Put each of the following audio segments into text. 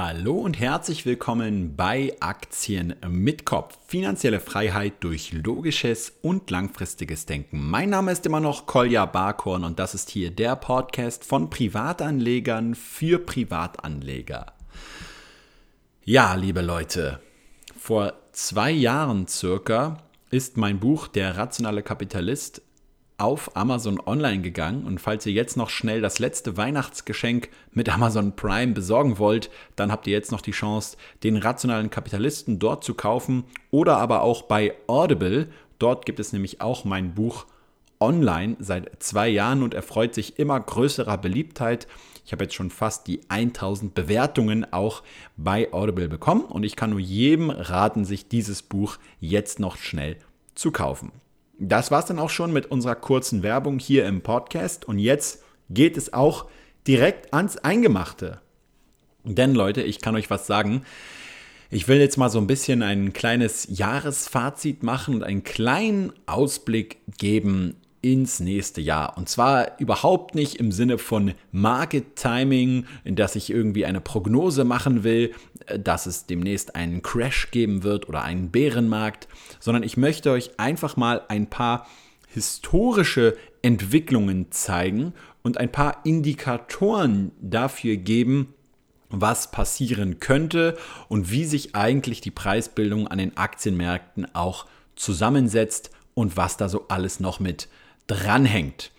Hallo und herzlich willkommen bei Aktien mit Kopf. Finanzielle Freiheit durch logisches und langfristiges Denken. Mein Name ist immer noch Kolja Barkorn und das ist hier der Podcast von Privatanlegern für Privatanleger. Ja, liebe Leute, vor zwei Jahren circa ist mein Buch Der rationale Kapitalist auf Amazon Online gegangen und falls ihr jetzt noch schnell das letzte Weihnachtsgeschenk mit Amazon Prime besorgen wollt, dann habt ihr jetzt noch die Chance, den rationalen Kapitalisten dort zu kaufen oder aber auch bei Audible. Dort gibt es nämlich auch mein Buch online seit zwei Jahren und erfreut sich immer größerer Beliebtheit. Ich habe jetzt schon fast die 1000 Bewertungen auch bei Audible bekommen und ich kann nur jedem raten, sich dieses Buch jetzt noch schnell zu kaufen. Das war es dann auch schon mit unserer kurzen Werbung hier im Podcast und jetzt geht es auch direkt ans Eingemachte. Denn Leute, ich kann euch was sagen. Ich will jetzt mal so ein bisschen ein kleines Jahresfazit machen und einen kleinen Ausblick geben ins nächste Jahr. Und zwar überhaupt nicht im Sinne von Market Timing, in das ich irgendwie eine Prognose machen will, äh, dass es demnächst einen Crash geben wird oder einen Bärenmarkt, sondern ich möchte euch einfach mal ein paar historische Entwicklungen zeigen und ein paar Indikatoren dafür geben, was passieren könnte und wie sich eigentlich die Preisbildung an den Aktienmärkten auch zusammensetzt und was da so alles noch mit dranhängt.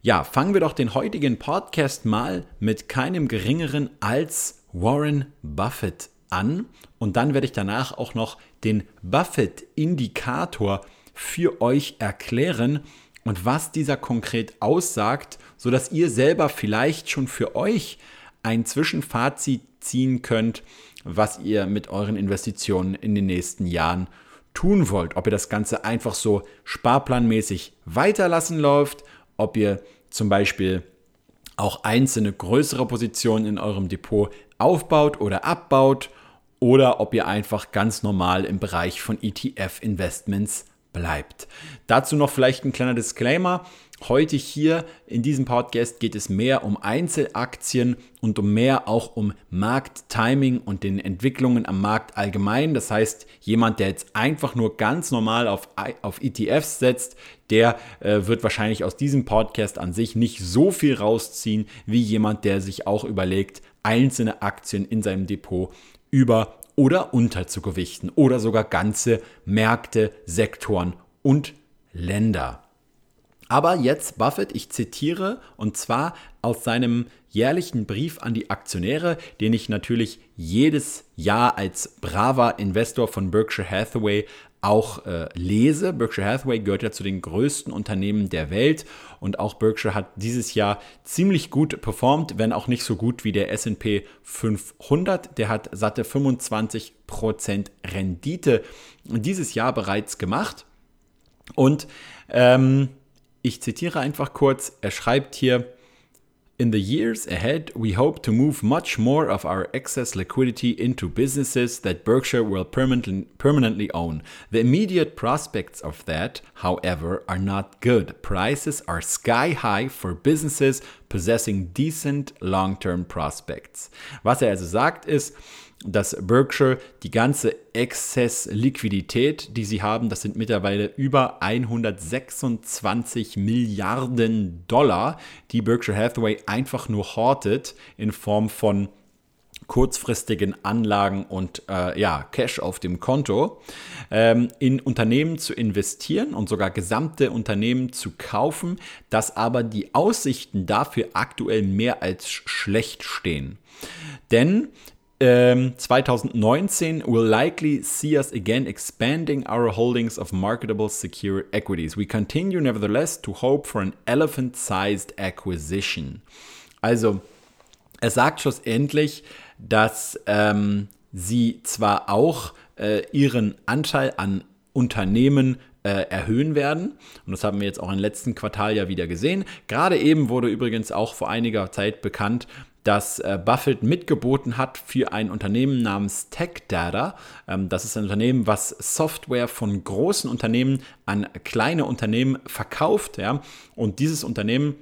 Ja, fangen wir doch den heutigen Podcast mal mit keinem geringeren als Warren Buffett an und dann werde ich danach auch noch den Buffett-Indikator für euch erklären und was dieser konkret aussagt, sodass ihr selber vielleicht schon für euch ein Zwischenfazit ziehen könnt, was ihr mit euren Investitionen in den nächsten Jahren tun wollt. Ob ihr das Ganze einfach so sparplanmäßig weiterlassen läuft, ob ihr zum Beispiel auch einzelne größere Positionen in eurem Depot aufbaut oder abbaut oder ob ihr einfach ganz normal im Bereich von ETF-Investments bleibt. Dazu noch vielleicht ein kleiner Disclaimer. Heute hier in diesem Podcast geht es mehr um Einzelaktien und um mehr auch um Markttiming und den Entwicklungen am Markt allgemein. Das heißt, jemand, der jetzt einfach nur ganz normal auf, auf ETFs setzt, der äh, wird wahrscheinlich aus diesem Podcast an sich nicht so viel rausziehen wie jemand, der sich auch überlegt, einzelne Aktien in seinem Depot über oder unter zu gewichten oder sogar ganze Märkte, Sektoren und Länder. Aber jetzt Buffett, ich zitiere, und zwar aus seinem jährlichen Brief an die Aktionäre, den ich natürlich jedes Jahr als braver Investor von Berkshire Hathaway auch äh, lese. Berkshire Hathaway gehört ja zu den größten Unternehmen der Welt und auch Berkshire hat dieses Jahr ziemlich gut performt, wenn auch nicht so gut wie der SP 500. Der hat satte 25% Rendite dieses Jahr bereits gemacht. Und ähm, ich zitiere einfach kurz, er schreibt hier, In the years ahead, we hope to move much more of our excess liquidity into businesses that Berkshire will permanently, own. The immediate prospects of that, however, are not good. Prices are sky high for businesses possessing decent long-term prospects. Was er also sagt ist, dass Berkshire die ganze Exzess-Liquidität, die sie haben, das sind mittlerweile über 126 Milliarden Dollar, die Berkshire Hathaway einfach nur hortet in Form von kurzfristigen Anlagen und äh, ja, Cash auf dem Konto, ähm, in Unternehmen zu investieren und sogar gesamte Unternehmen zu kaufen, dass aber die Aussichten dafür aktuell mehr als schlecht stehen. Denn 2019 um, will likely see us again expanding our holdings of marketable secure equities. We continue nevertheless to hope for an elephant-sized acquisition. Also, er sagt schlussendlich, dass ähm, sie zwar auch äh, ihren Anteil an Unternehmen äh, erhöhen werden. Und das haben wir jetzt auch im letzten Quartal ja wieder gesehen. Gerade eben wurde übrigens auch vor einiger Zeit bekannt, dass äh, Buffett mitgeboten hat für ein Unternehmen namens TechData. Ähm, das ist ein Unternehmen, was Software von großen Unternehmen an kleine Unternehmen verkauft. Und dieses Unternehmen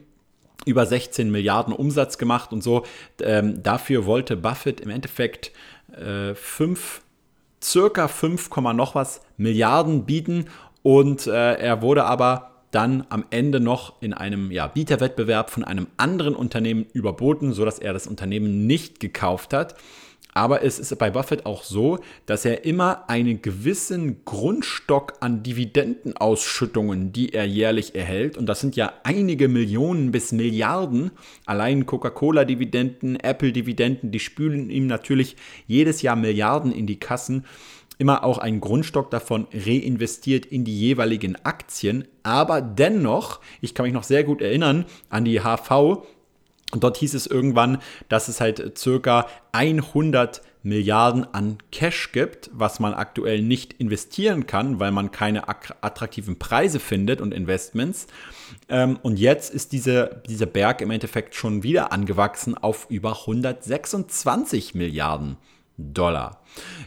über 16 Milliarden Umsatz gemacht und so. Ähm, dafür wollte Buffett im Endeffekt äh, fünf, circa 5, noch was Milliarden bieten und äh, er wurde aber dann am Ende noch in einem ja, Bieterwettbewerb von einem anderen Unternehmen überboten, sodass er das Unternehmen nicht gekauft hat. Aber es ist bei Buffett auch so, dass er immer einen gewissen Grundstock an Dividendenausschüttungen, die er jährlich erhält, und das sind ja einige Millionen bis Milliarden, allein Coca-Cola-Dividenden, Apple-Dividenden, die spülen ihm natürlich jedes Jahr Milliarden in die Kassen immer auch einen Grundstock davon reinvestiert in die jeweiligen Aktien. Aber dennoch, ich kann mich noch sehr gut erinnern an die HV, dort hieß es irgendwann, dass es halt circa 100 Milliarden an Cash gibt, was man aktuell nicht investieren kann, weil man keine attraktiven Preise findet und Investments. Ähm, und jetzt ist diese, dieser Berg im Endeffekt schon wieder angewachsen auf über 126 Milliarden Dollar.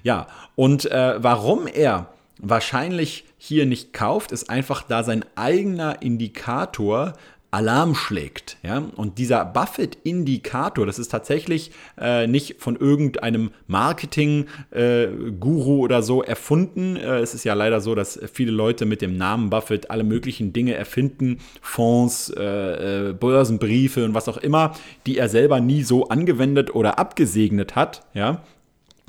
Ja, und äh, warum er wahrscheinlich hier nicht kauft, ist einfach da sein eigener Indikator Alarm schlägt. Ja? Und dieser Buffett-Indikator, das ist tatsächlich äh, nicht von irgendeinem Marketing-Guru äh, oder so erfunden. Äh, es ist ja leider so, dass viele Leute mit dem Namen Buffett alle möglichen Dinge erfinden, Fonds, äh, äh, Börsenbriefe und was auch immer, die er selber nie so angewendet oder abgesegnet hat. Ja?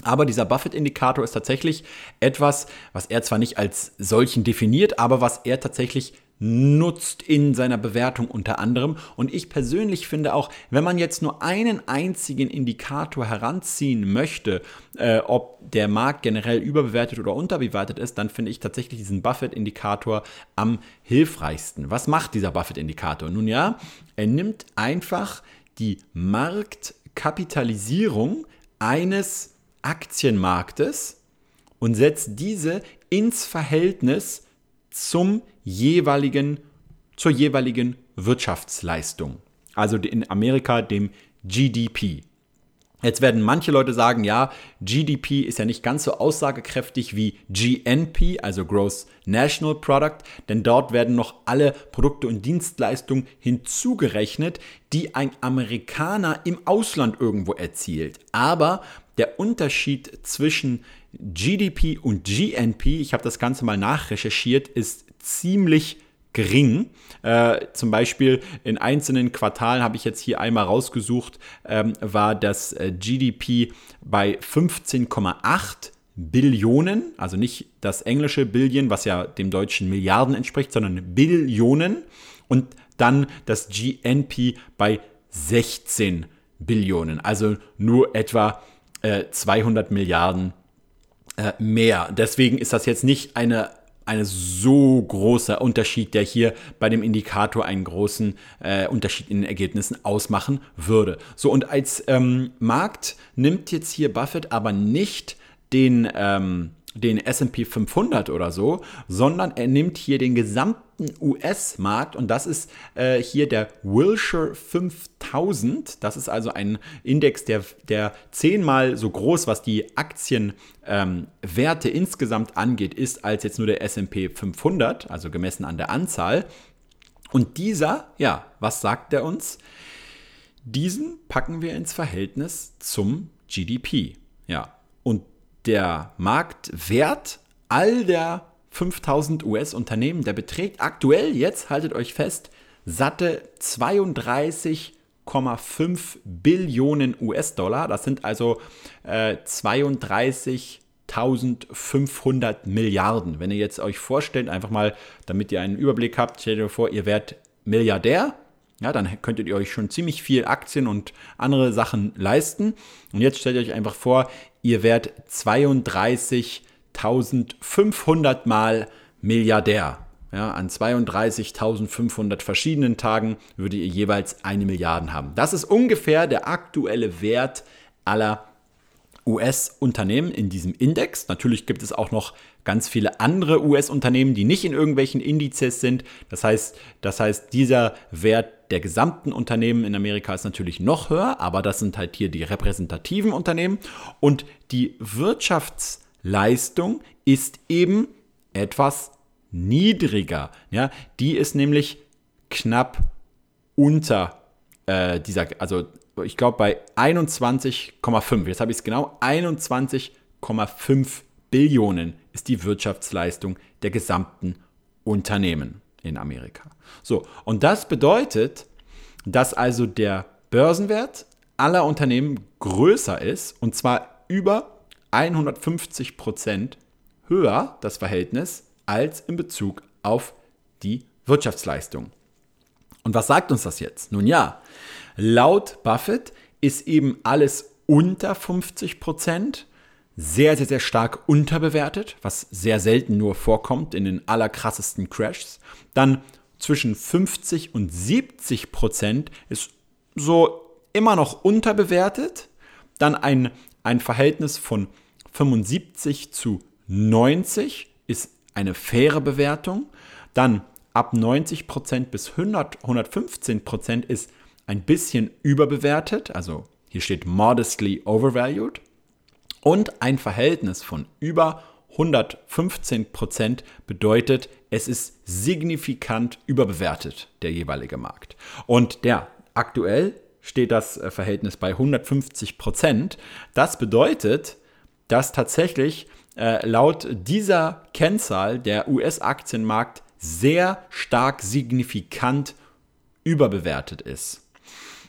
Aber dieser Buffett-Indikator ist tatsächlich etwas, was er zwar nicht als solchen definiert, aber was er tatsächlich nutzt in seiner Bewertung unter anderem. Und ich persönlich finde auch, wenn man jetzt nur einen einzigen Indikator heranziehen möchte, äh, ob der Markt generell überbewertet oder unterbewertet ist, dann finde ich tatsächlich diesen Buffett-Indikator am hilfreichsten. Was macht dieser Buffett-Indikator? Nun ja, er nimmt einfach die Marktkapitalisierung eines Aktienmarktes und setzt diese ins Verhältnis zum jeweiligen, zur jeweiligen Wirtschaftsleistung. Also in Amerika dem GDP. Jetzt werden manche Leute sagen, ja, GDP ist ja nicht ganz so aussagekräftig wie GNP, also Gross National Product, denn dort werden noch alle Produkte und Dienstleistungen hinzugerechnet, die ein Amerikaner im Ausland irgendwo erzielt. Aber der Unterschied zwischen GDP und GNP, ich habe das Ganze mal nachrecherchiert, ist ziemlich gering. Äh, zum Beispiel in einzelnen Quartalen habe ich jetzt hier einmal rausgesucht, ähm, war das äh, GDP bei 15,8 Billionen, also nicht das englische Billion, was ja dem deutschen Milliarden entspricht, sondern Billionen und dann das GNP bei 16 Billionen, also nur etwa äh, 200 Milliarden äh, mehr. Deswegen ist das jetzt nicht eine eine so großer Unterschied, der hier bei dem Indikator einen großen äh, Unterschied in den Ergebnissen ausmachen würde. So, und als ähm, Markt nimmt jetzt hier Buffett aber nicht den, ähm, den SP 500 oder so, sondern er nimmt hier den gesamten US-Markt und das ist äh, hier der Wilshire 5000. Das ist also ein Index, der, der zehnmal so groß, was die Aktienwerte ähm, insgesamt angeht, ist als jetzt nur der SP 500, also gemessen an der Anzahl. Und dieser, ja, was sagt er uns? Diesen packen wir ins Verhältnis zum GDP. Ja, der Marktwert all der 5000 US-Unternehmen, der beträgt aktuell, jetzt haltet euch fest, satte 32,5 Billionen US-Dollar. Das sind also äh, 32.500 Milliarden. Wenn ihr jetzt euch vorstellt, einfach mal, damit ihr einen Überblick habt, stellt euch vor, ihr werdet Milliardär ja, dann könntet ihr euch schon ziemlich viel Aktien und andere Sachen leisten. Und jetzt stellt euch einfach vor, ihr werdet 32.500 Mal Milliardär. Ja, an 32.500 verschiedenen Tagen würdet ihr jeweils eine Milliarde haben. Das ist ungefähr der aktuelle Wert aller US-Unternehmen in diesem Index. Natürlich gibt es auch noch ganz viele andere US-Unternehmen, die nicht in irgendwelchen Indizes sind. Das heißt, das heißt, dieser Wert der gesamten Unternehmen in Amerika ist natürlich noch höher, aber das sind halt hier die repräsentativen Unternehmen. Und die Wirtschaftsleistung ist eben etwas niedriger. Ja, die ist nämlich knapp unter äh, dieser, also ich glaube bei 21,5, jetzt habe ich es genau, 21,5 Billionen ist die Wirtschaftsleistung der gesamten Unternehmen in Amerika. So, und das bedeutet, dass also der Börsenwert aller Unternehmen größer ist und zwar über 150 Prozent höher, das Verhältnis, als in Bezug auf die Wirtschaftsleistung. Und was sagt uns das jetzt? Nun ja, laut Buffett ist eben alles unter 50 Prozent sehr, sehr, sehr stark unterbewertet, was sehr selten nur vorkommt in den allerkrassesten Crashs. Dann zwischen 50 und 70 Prozent ist so immer noch unterbewertet. Dann ein, ein Verhältnis von 75 zu 90 ist eine faire Bewertung. Dann ab 90 Prozent bis 100, 115 Prozent ist ein bisschen überbewertet. Also hier steht modestly overvalued. Und ein Verhältnis von über 115 Prozent bedeutet, es ist signifikant überbewertet, der jeweilige Markt. Und der aktuell steht das äh, Verhältnis bei 150 Prozent. Das bedeutet, dass tatsächlich äh, laut dieser Kennzahl der US-Aktienmarkt sehr stark signifikant überbewertet ist.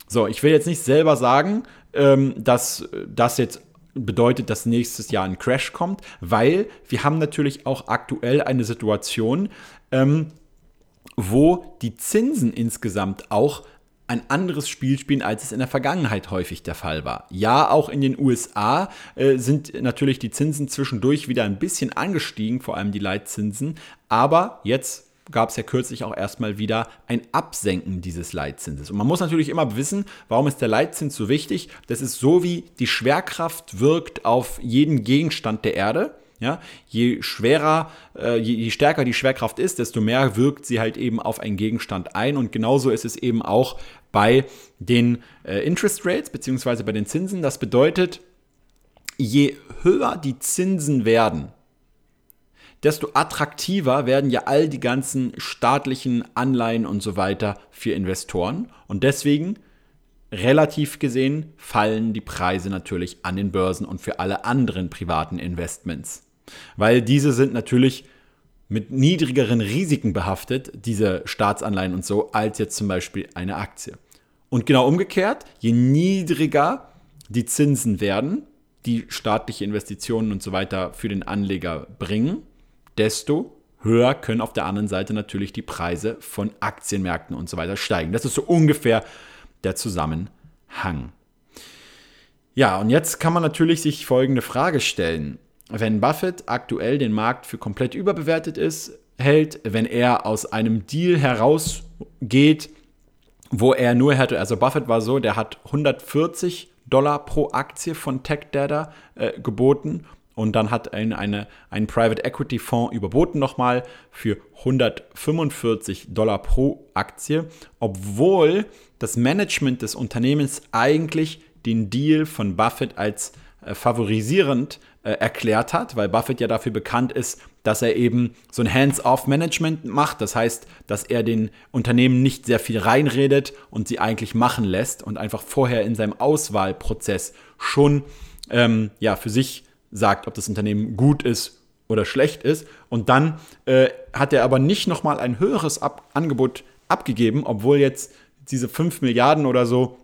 So, ich will jetzt nicht selber sagen, ähm, dass das jetzt bedeutet, dass nächstes Jahr ein Crash kommt, weil wir haben natürlich auch aktuell eine Situation, ähm, wo die Zinsen insgesamt auch ein anderes Spiel spielen, als es in der Vergangenheit häufig der Fall war. Ja, auch in den USA äh, sind natürlich die Zinsen zwischendurch wieder ein bisschen angestiegen, vor allem die Leitzinsen, aber jetzt gab es ja kürzlich auch erstmal wieder ein Absenken dieses Leitzinses. Und man muss natürlich immer wissen, warum ist der Leitzins so wichtig? Das ist so, wie die Schwerkraft wirkt auf jeden Gegenstand der Erde. Ja, je schwerer, äh, je, je, stärker die Schwerkraft ist, desto mehr wirkt sie halt eben auf einen Gegenstand ein. Und genauso ist es eben auch bei den äh, Interest Rates beziehungsweise bei den Zinsen. Das bedeutet, je höher die Zinsen werden, desto attraktiver werden ja all die ganzen staatlichen Anleihen und so weiter für Investoren. Und deswegen, relativ gesehen, fallen die Preise natürlich an den Börsen und für alle anderen privaten Investments. Weil diese sind natürlich mit niedrigeren Risiken behaftet, diese Staatsanleihen und so, als jetzt zum Beispiel eine Aktie. Und genau umgekehrt, je niedriger die Zinsen werden, die staatliche Investitionen und so weiter für den Anleger bringen, desto höher können auf der anderen Seite natürlich die Preise von Aktienmärkten und so weiter steigen. Das ist so ungefähr der Zusammenhang. Ja, und jetzt kann man natürlich sich folgende Frage stellen. Wenn Buffett aktuell den Markt für komplett überbewertet ist, hält, wenn er aus einem Deal herausgeht, wo er nur hätte, also Buffett war so, der hat 140 Dollar pro Aktie von TechData äh, geboten und dann hat ein, eine, ein Private Equity Fonds überboten nochmal für 145 Dollar pro Aktie, obwohl das Management des Unternehmens eigentlich den Deal von Buffett als äh, favorisierend äh, erklärt hat, weil Buffett ja dafür bekannt ist, dass er eben so ein Hands-off-Management macht. Das heißt, dass er den Unternehmen nicht sehr viel reinredet und sie eigentlich machen lässt und einfach vorher in seinem Auswahlprozess schon ähm, ja, für sich sagt, ob das Unternehmen gut ist oder schlecht ist. Und dann äh, hat er aber nicht nochmal ein höheres Ab Angebot abgegeben, obwohl jetzt diese 5 Milliarden oder so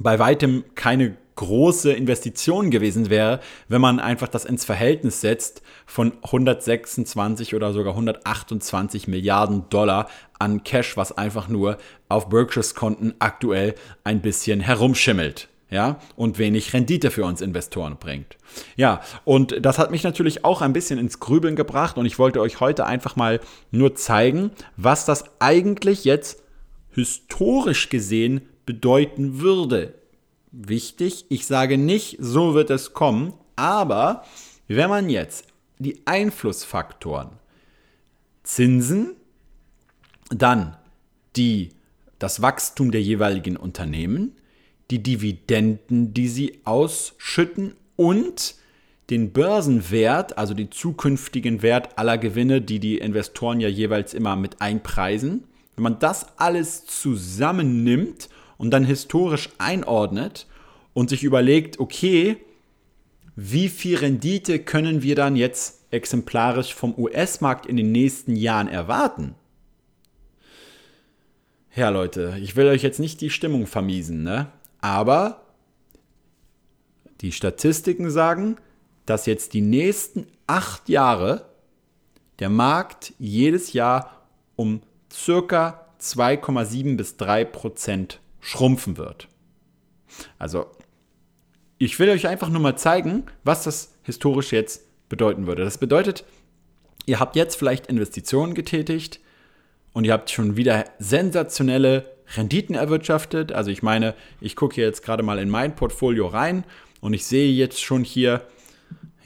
bei weitem keine große Investition gewesen wäre, wenn man einfach das ins Verhältnis setzt von 126 oder sogar 128 Milliarden Dollar an Cash, was einfach nur auf Berkshires Konten aktuell ein bisschen herumschimmelt ja, und wenig Rendite für uns Investoren bringt. Ja, und das hat mich natürlich auch ein bisschen ins Grübeln gebracht und ich wollte euch heute einfach mal nur zeigen, was das eigentlich jetzt historisch gesehen bedeuten würde. Wichtig, ich sage nicht, so wird es kommen, aber wenn man jetzt die Einflussfaktoren Zinsen, dann die, das Wachstum der jeweiligen Unternehmen, die Dividenden, die sie ausschütten und den Börsenwert, also den zukünftigen Wert aller Gewinne, die die Investoren ja jeweils immer mit einpreisen. Wenn man das alles zusammennimmt und dann historisch einordnet und sich überlegt, okay, wie viel Rendite können wir dann jetzt exemplarisch vom US-Markt in den nächsten Jahren erwarten? Ja, Leute, ich will euch jetzt nicht die Stimmung vermiesen, ne? Aber die Statistiken sagen, dass jetzt die nächsten acht Jahre der Markt jedes Jahr um circa 2,7 bis 3 Prozent schrumpfen wird. Also, ich will euch einfach nur mal zeigen, was das historisch jetzt bedeuten würde. Das bedeutet, ihr habt jetzt vielleicht Investitionen getätigt und ihr habt schon wieder sensationelle Renditen erwirtschaftet. Also ich meine, ich gucke jetzt gerade mal in mein Portfolio rein und ich sehe jetzt schon hier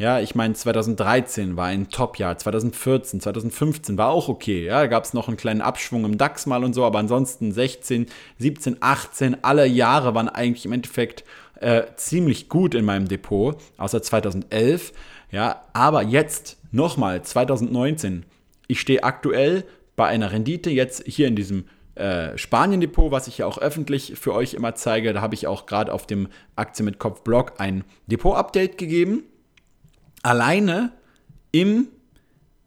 ja, ich meine, 2013 war ein Top-Jahr, 2014, 2015 war auch okay. Ja, da gab es noch einen kleinen Abschwung im DAX mal und so, aber ansonsten 16, 17, 18, alle Jahre waren eigentlich im Endeffekt äh, ziemlich gut in meinem Depot, außer 2011. Ja, aber jetzt nochmal 2019. Ich stehe aktuell bei einer Rendite jetzt hier in diesem äh, Spanien-Depot, was ich ja auch öffentlich für euch immer zeige. Da habe ich auch gerade auf dem Aktien mit Kopf-Blog ein Depot-Update gegeben alleine im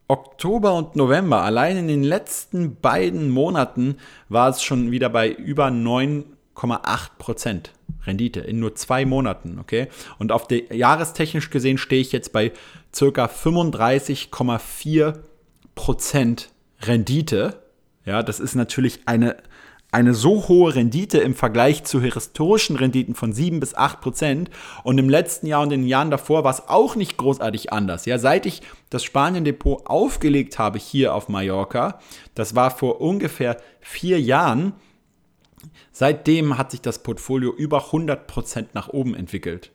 Oktober und November, allein in den letzten beiden Monaten, war es schon wieder bei über 9,8% Rendite in nur zwei Monaten, okay? Und auf der jahrestechnisch gesehen stehe ich jetzt bei circa 35,4% Rendite. Ja, das ist natürlich eine eine so hohe Rendite im Vergleich zu historischen Renditen von 7 bis 8 Prozent. Und im letzten Jahr und in den Jahren davor war es auch nicht großartig anders. Ja, seit ich das Spanien-Depot aufgelegt habe hier auf Mallorca, das war vor ungefähr vier Jahren, seitdem hat sich das Portfolio über 100 Prozent nach oben entwickelt.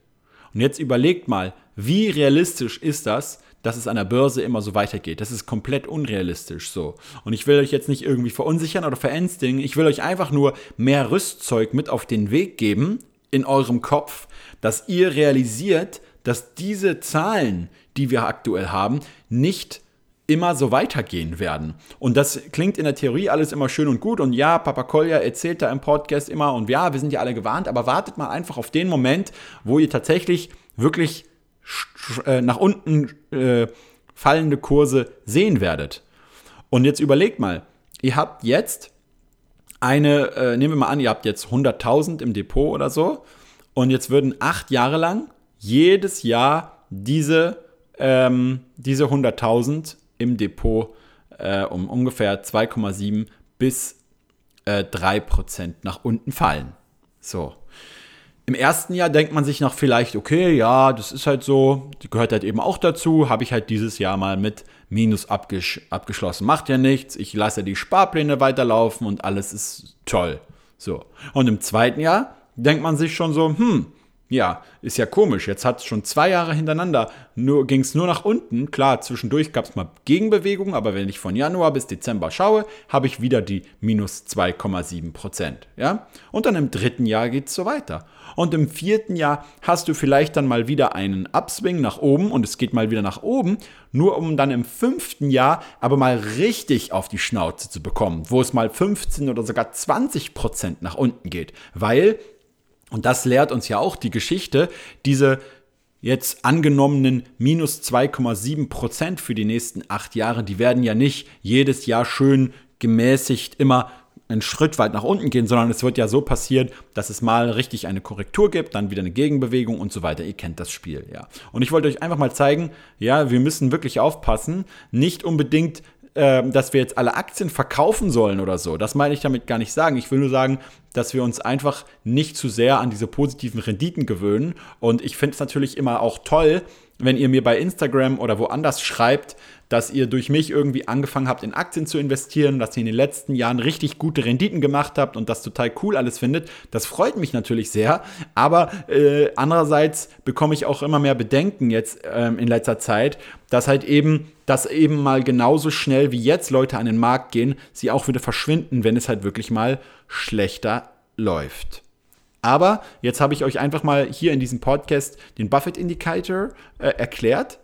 Und jetzt überlegt mal, wie realistisch ist das, dass es an der Börse immer so weitergeht. Das ist komplett unrealistisch so. Und ich will euch jetzt nicht irgendwie verunsichern oder verängstigen. Ich will euch einfach nur mehr Rüstzeug mit auf den Weg geben in eurem Kopf, dass ihr realisiert, dass diese Zahlen, die wir aktuell haben, nicht immer so weitergehen werden. Und das klingt in der Theorie alles immer schön und gut. Und ja, Papa Kolja erzählt da im Podcast immer und ja, wir sind ja alle gewarnt, aber wartet mal einfach auf den Moment, wo ihr tatsächlich wirklich äh, nach unten äh, fallende Kurse sehen werdet. Und jetzt überlegt mal, ihr habt jetzt eine, äh, nehmen wir mal an, ihr habt jetzt 100.000 im Depot oder so und jetzt würden acht Jahre lang jedes Jahr diese, ähm, diese 100.000 im Depot äh, um ungefähr 2,7 bis äh, 3% nach unten fallen. So. Im ersten Jahr denkt man sich noch vielleicht, okay, ja, das ist halt so, die gehört halt eben auch dazu, habe ich halt dieses Jahr mal mit Minus abgesch abgeschlossen. Macht ja nichts, ich lasse die Sparpläne weiterlaufen und alles ist toll. So. Und im zweiten Jahr denkt man sich schon so, hm, ja, ist ja komisch. Jetzt hat es schon zwei Jahre hintereinander, nur, ging es nur nach unten. Klar, zwischendurch gab es mal Gegenbewegungen, aber wenn ich von Januar bis Dezember schaue, habe ich wieder die minus 2,7 Prozent. Ja? Und dann im dritten Jahr geht es so weiter. Und im vierten Jahr hast du vielleicht dann mal wieder einen Upswing nach oben und es geht mal wieder nach oben, nur um dann im fünften Jahr aber mal richtig auf die Schnauze zu bekommen, wo es mal 15 oder sogar 20 Prozent nach unten geht. Weil und das lehrt uns ja auch die Geschichte, diese jetzt angenommenen minus 2,7 Prozent für die nächsten acht Jahre, die werden ja nicht jedes Jahr schön gemäßigt immer einen Schritt weit nach unten gehen, sondern es wird ja so passieren, dass es mal richtig eine Korrektur gibt, dann wieder eine Gegenbewegung und so weiter. Ihr kennt das Spiel, ja. Und ich wollte euch einfach mal zeigen, ja, wir müssen wirklich aufpassen, nicht unbedingt ähm, dass wir jetzt alle Aktien verkaufen sollen oder so. Das meine ich damit gar nicht sagen. Ich will nur sagen, dass wir uns einfach nicht zu sehr an diese positiven Renditen gewöhnen. Und ich finde es natürlich immer auch toll, wenn ihr mir bei Instagram oder woanders schreibt, dass ihr durch mich irgendwie angefangen habt, in Aktien zu investieren, dass ihr in den letzten Jahren richtig gute Renditen gemacht habt und das total cool alles findet. Das freut mich natürlich sehr. Aber äh, andererseits bekomme ich auch immer mehr Bedenken jetzt ähm, in letzter Zeit, dass halt eben, dass eben mal genauso schnell wie jetzt Leute an den Markt gehen, sie auch wieder verschwinden, wenn es halt wirklich mal schlechter läuft. Aber jetzt habe ich euch einfach mal hier in diesem Podcast den Buffett Indicator äh, erklärt.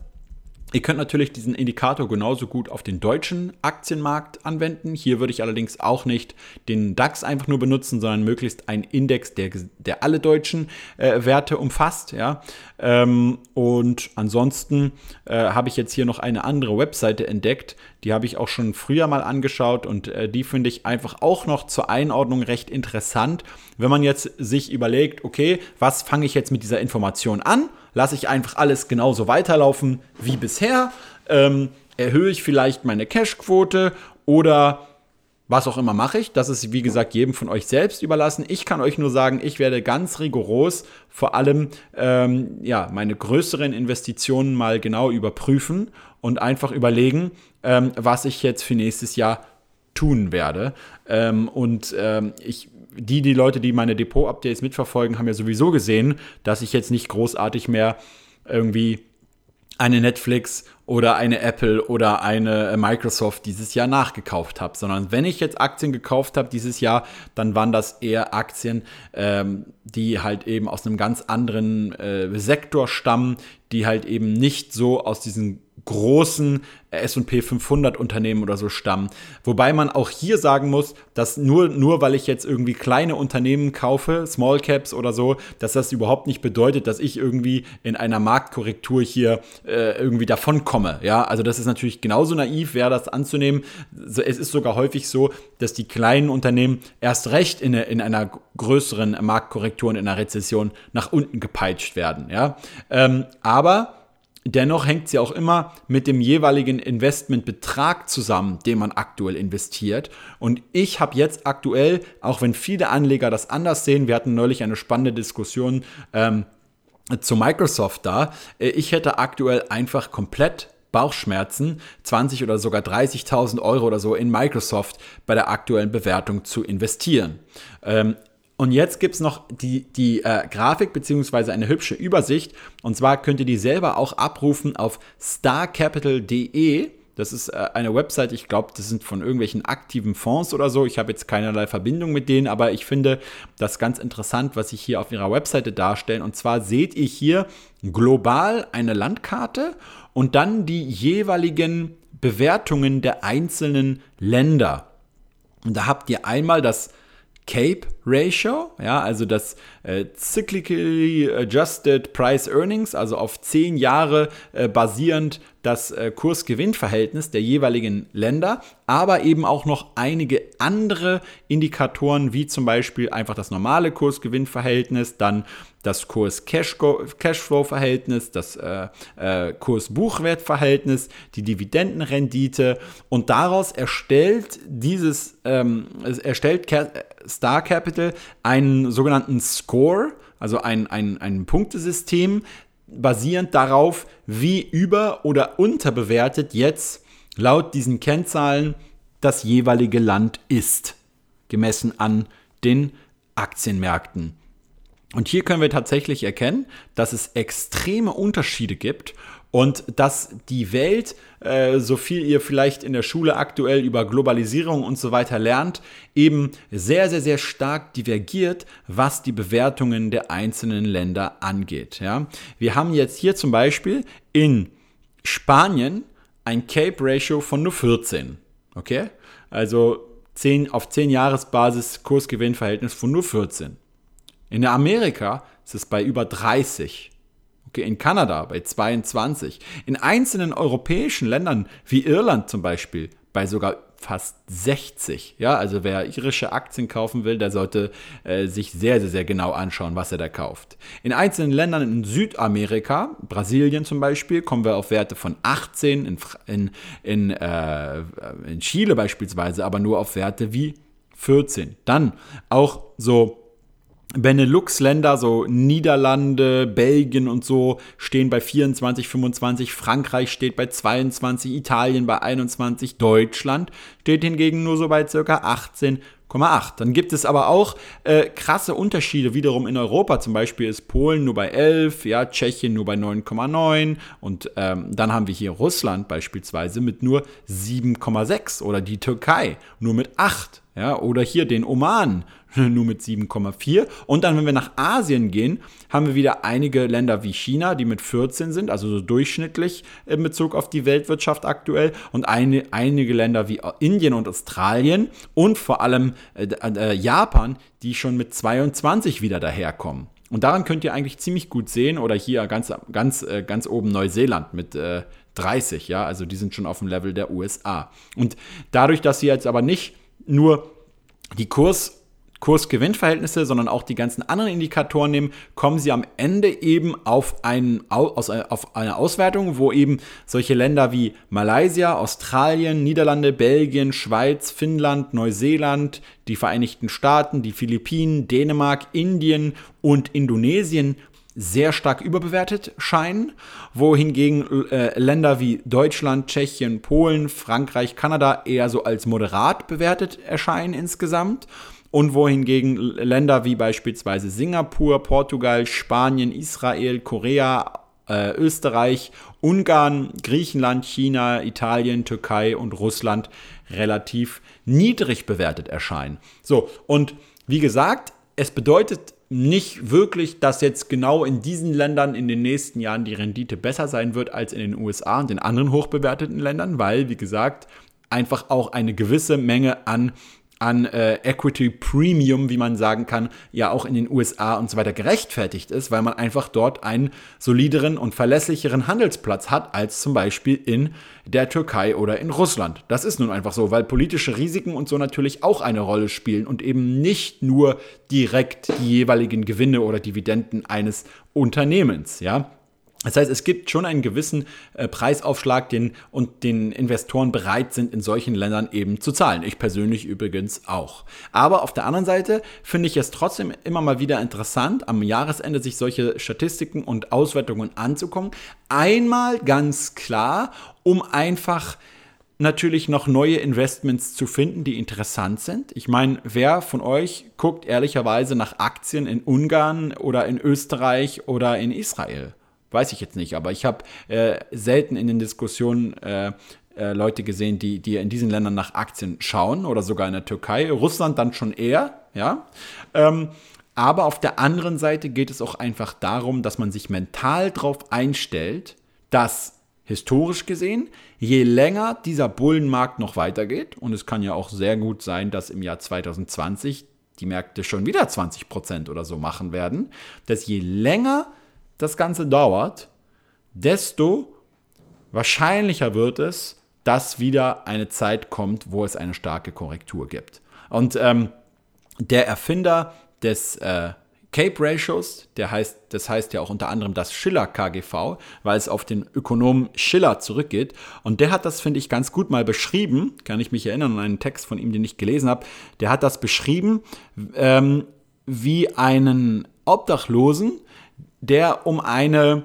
Ihr könnt natürlich diesen Indikator genauso gut auf den deutschen Aktienmarkt anwenden. Hier würde ich allerdings auch nicht den DAX einfach nur benutzen, sondern möglichst einen Index, der, der alle deutschen äh, Werte umfasst. Ja? Ähm, und ansonsten äh, habe ich jetzt hier noch eine andere Webseite entdeckt. Die habe ich auch schon früher mal angeschaut und äh, die finde ich einfach auch noch zur Einordnung recht interessant. Wenn man jetzt sich überlegt, okay, was fange ich jetzt mit dieser Information an? lasse ich einfach alles genauso weiterlaufen wie bisher, ähm, erhöhe ich vielleicht meine Cashquote oder was auch immer mache ich. Das ist, wie gesagt, jedem von euch selbst überlassen. Ich kann euch nur sagen, ich werde ganz rigoros vor allem ähm, ja, meine größeren Investitionen mal genau überprüfen und einfach überlegen, ähm, was ich jetzt für nächstes Jahr tun werde. Ähm, und ähm, ich die, die Leute, die meine Depot-Updates mitverfolgen, haben ja sowieso gesehen, dass ich jetzt nicht großartig mehr irgendwie eine Netflix oder eine Apple oder eine Microsoft dieses Jahr nachgekauft habe, sondern wenn ich jetzt Aktien gekauft habe dieses Jahr, dann waren das eher Aktien, ähm, die halt eben aus einem ganz anderen äh, Sektor stammen, die halt eben nicht so aus diesen großen S&P 500 Unternehmen oder so stammen. Wobei man auch hier sagen muss, dass nur, nur weil ich jetzt irgendwie kleine Unternehmen kaufe, Small Caps oder so, dass das überhaupt nicht bedeutet, dass ich irgendwie in einer Marktkorrektur hier äh, irgendwie davon komme. Ja, also das ist natürlich genauso naiv, wäre das anzunehmen. Es ist sogar häufig so, dass die kleinen Unternehmen erst recht in, in einer größeren Marktkorrektur und in einer Rezession nach unten gepeitscht werden. Ja, ähm, aber Dennoch hängt sie auch immer mit dem jeweiligen Investmentbetrag zusammen, den man aktuell investiert. Und ich habe jetzt aktuell, auch wenn viele Anleger das anders sehen, wir hatten neulich eine spannende Diskussion ähm, zu Microsoft da, äh, ich hätte aktuell einfach komplett Bauchschmerzen, 20 oder sogar 30.000 Euro oder so in Microsoft bei der aktuellen Bewertung zu investieren. Ähm, und jetzt gibt es noch die, die äh, Grafik beziehungsweise eine hübsche Übersicht. Und zwar könnt ihr die selber auch abrufen auf starcapital.de. Das ist äh, eine Website, ich glaube, das sind von irgendwelchen aktiven Fonds oder so. Ich habe jetzt keinerlei Verbindung mit denen, aber ich finde das ganz interessant, was sie hier auf ihrer Webseite darstellen. Und zwar seht ihr hier global eine Landkarte und dann die jeweiligen Bewertungen der einzelnen Länder. Und da habt ihr einmal das Cape Ratio, ja, also das äh, Cyclically Adjusted Price Earnings, also auf zehn Jahre äh, basierend das äh, Kurs-Gewinn-Verhältnis der jeweiligen Länder, aber eben auch noch einige andere Indikatoren, wie zum Beispiel einfach das normale Kurs-Gewinn-Verhältnis, dann das Kurs-Cashflow-Verhältnis, das äh, äh, Kurs-Buchwert-Verhältnis, die Dividendenrendite und daraus erstellt dieses, ähm, erstellt Star Capital einen sogenannten Score, also ein, ein, ein Punktesystem, basierend darauf, wie über- oder unterbewertet jetzt laut diesen Kennzahlen das jeweilige Land ist, gemessen an den Aktienmärkten. Und hier können wir tatsächlich erkennen, dass es extreme Unterschiede gibt und dass die Welt, äh, so viel ihr vielleicht in der Schule aktuell über Globalisierung und so weiter lernt, eben sehr, sehr, sehr stark divergiert, was die Bewertungen der einzelnen Länder angeht. Ja? Wir haben jetzt hier zum Beispiel in Spanien ein Cape Ratio von nur 14. Okay? Also 10, auf 10 Jahresbasis Kursgewinnverhältnis von nur 14. In Amerika ist es bei über 30. In Kanada bei 22. In einzelnen europäischen Ländern wie Irland zum Beispiel bei sogar fast 60. Ja, also wer irische Aktien kaufen will, der sollte äh, sich sehr, sehr, sehr genau anschauen, was er da kauft. In einzelnen Ländern in Südamerika, Brasilien zum Beispiel, kommen wir auf Werte von 18, in, in, in, äh, in Chile beispielsweise, aber nur auf Werte wie 14. Dann auch so Benelux-Länder, so Niederlande, Belgien und so, stehen bei 24, 25, Frankreich steht bei 22, Italien bei 21, Deutschland steht hingegen nur so bei circa 18 dann gibt es aber auch äh, krasse Unterschiede wiederum in Europa. Zum Beispiel ist Polen nur bei 11, ja, Tschechien nur bei 9,9 und ähm, dann haben wir hier Russland beispielsweise mit nur 7,6 oder die Türkei nur mit 8. Ja, oder hier den Oman nur mit 7,4. Und dann, wenn wir nach Asien gehen, haben wir wieder einige Länder wie China, die mit 14 sind, also so durchschnittlich in Bezug auf die Weltwirtschaft aktuell. Und eine, einige Länder wie Indien und Australien und vor allem äh, äh, Japan, die schon mit 22 wieder daherkommen. Und daran könnt ihr eigentlich ziemlich gut sehen, oder hier ganz, ganz, äh, ganz oben Neuseeland mit äh, 30, ja, also die sind schon auf dem Level der USA. Und dadurch, dass sie jetzt aber nicht nur die Kurs Kurs-Gewinn-Verhältnisse, sondern auch die ganzen anderen Indikatoren nehmen, kommen sie am Ende eben auf, einen, auf eine Auswertung, wo eben solche Länder wie Malaysia, Australien, Niederlande, Belgien, Schweiz, Finnland, Neuseeland, die Vereinigten Staaten, die Philippinen, Dänemark, Indien und Indonesien sehr stark überbewertet scheinen, wohingegen äh, Länder wie Deutschland, Tschechien, Polen, Frankreich, Kanada eher so als moderat bewertet erscheinen insgesamt und wohingegen Länder wie beispielsweise Singapur, Portugal, Spanien, Israel, Korea, äh, Österreich, Ungarn, Griechenland, China, Italien, Türkei und Russland relativ niedrig bewertet erscheinen. So, und wie gesagt, es bedeutet nicht wirklich, dass jetzt genau in diesen Ländern in den nächsten Jahren die Rendite besser sein wird als in den USA und den anderen hochbewerteten Ländern, weil, wie gesagt, einfach auch eine gewisse Menge an an äh, Equity Premium, wie man sagen kann, ja auch in den USA und so weiter gerechtfertigt ist, weil man einfach dort einen solideren und verlässlicheren Handelsplatz hat als zum Beispiel in der Türkei oder in Russland. Das ist nun einfach so, weil politische Risiken und so natürlich auch eine Rolle spielen und eben nicht nur direkt die jeweiligen Gewinne oder Dividenden eines Unternehmens, ja. Das heißt, es gibt schon einen gewissen äh, Preisaufschlag, den und den Investoren bereit sind, in solchen Ländern eben zu zahlen. Ich persönlich übrigens auch. Aber auf der anderen Seite finde ich es trotzdem immer mal wieder interessant, am Jahresende sich solche Statistiken und Auswertungen anzukommen. Einmal ganz klar, um einfach natürlich noch neue Investments zu finden, die interessant sind. Ich meine, wer von euch guckt ehrlicherweise nach Aktien in Ungarn oder in Österreich oder in Israel? Weiß ich jetzt nicht, aber ich habe äh, selten in den Diskussionen äh, äh, Leute gesehen, die, die in diesen Ländern nach Aktien schauen oder sogar in der Türkei. Russland dann schon eher, ja. Ähm, aber auf der anderen Seite geht es auch einfach darum, dass man sich mental darauf einstellt, dass historisch gesehen, je länger dieser Bullenmarkt noch weitergeht, und es kann ja auch sehr gut sein, dass im Jahr 2020 die Märkte schon wieder 20% oder so machen werden, dass je länger das Ganze dauert, desto wahrscheinlicher wird es, dass wieder eine Zeit kommt, wo es eine starke Korrektur gibt. Und ähm, der Erfinder des äh, Cape Ratios, der heißt, das heißt ja auch unter anderem das Schiller KGV, weil es auf den Ökonomen Schiller zurückgeht. Und der hat das, finde ich, ganz gut mal beschrieben, kann ich mich erinnern an einen Text von ihm, den ich gelesen habe. Der hat das beschrieben ähm, wie einen Obdachlosen, der um eine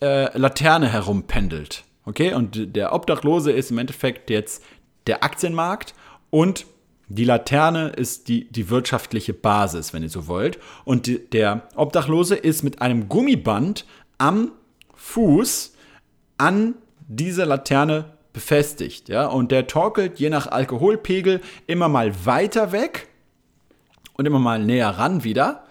äh, Laterne herum pendelt. Okay, und der Obdachlose ist im Endeffekt jetzt der Aktienmarkt und die Laterne ist die, die wirtschaftliche Basis, wenn ihr so wollt. Und die, der Obdachlose ist mit einem Gummiband am Fuß an diese Laterne befestigt. Ja? Und der torkelt je nach Alkoholpegel immer mal weiter weg und immer mal näher ran wieder.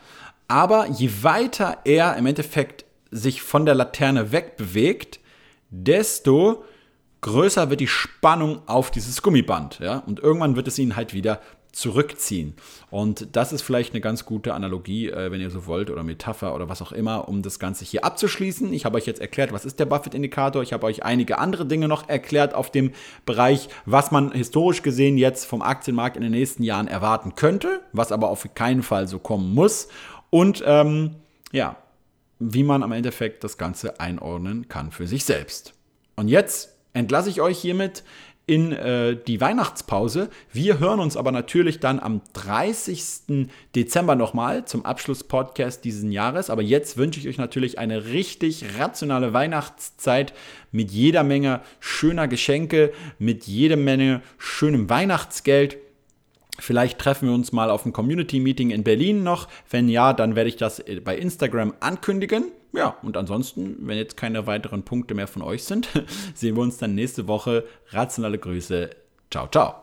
Aber je weiter er im Endeffekt sich von der Laterne wegbewegt, desto größer wird die Spannung auf dieses Gummiband. Ja? Und irgendwann wird es ihn halt wieder zurückziehen. Und das ist vielleicht eine ganz gute Analogie, äh, wenn ihr so wollt, oder Metapher oder was auch immer, um das Ganze hier abzuschließen. Ich habe euch jetzt erklärt, was ist der Buffett-Indikator. Ich habe euch einige andere Dinge noch erklärt auf dem Bereich, was man historisch gesehen jetzt vom Aktienmarkt in den nächsten Jahren erwarten könnte, was aber auf keinen Fall so kommen muss. Und ähm, ja, wie man am Endeffekt das Ganze einordnen kann für sich selbst. Und jetzt entlasse ich euch hiermit in äh, die Weihnachtspause. Wir hören uns aber natürlich dann am 30. Dezember nochmal zum Abschlusspodcast dieses Jahres. Aber jetzt wünsche ich euch natürlich eine richtig rationale Weihnachtszeit mit jeder Menge schöner Geschenke, mit jeder Menge schönem Weihnachtsgeld Vielleicht treffen wir uns mal auf ein Community-Meeting in Berlin noch. Wenn ja, dann werde ich das bei Instagram ankündigen. Ja, und ansonsten, wenn jetzt keine weiteren Punkte mehr von euch sind, sehen wir uns dann nächste Woche. Rationale Grüße. Ciao, ciao.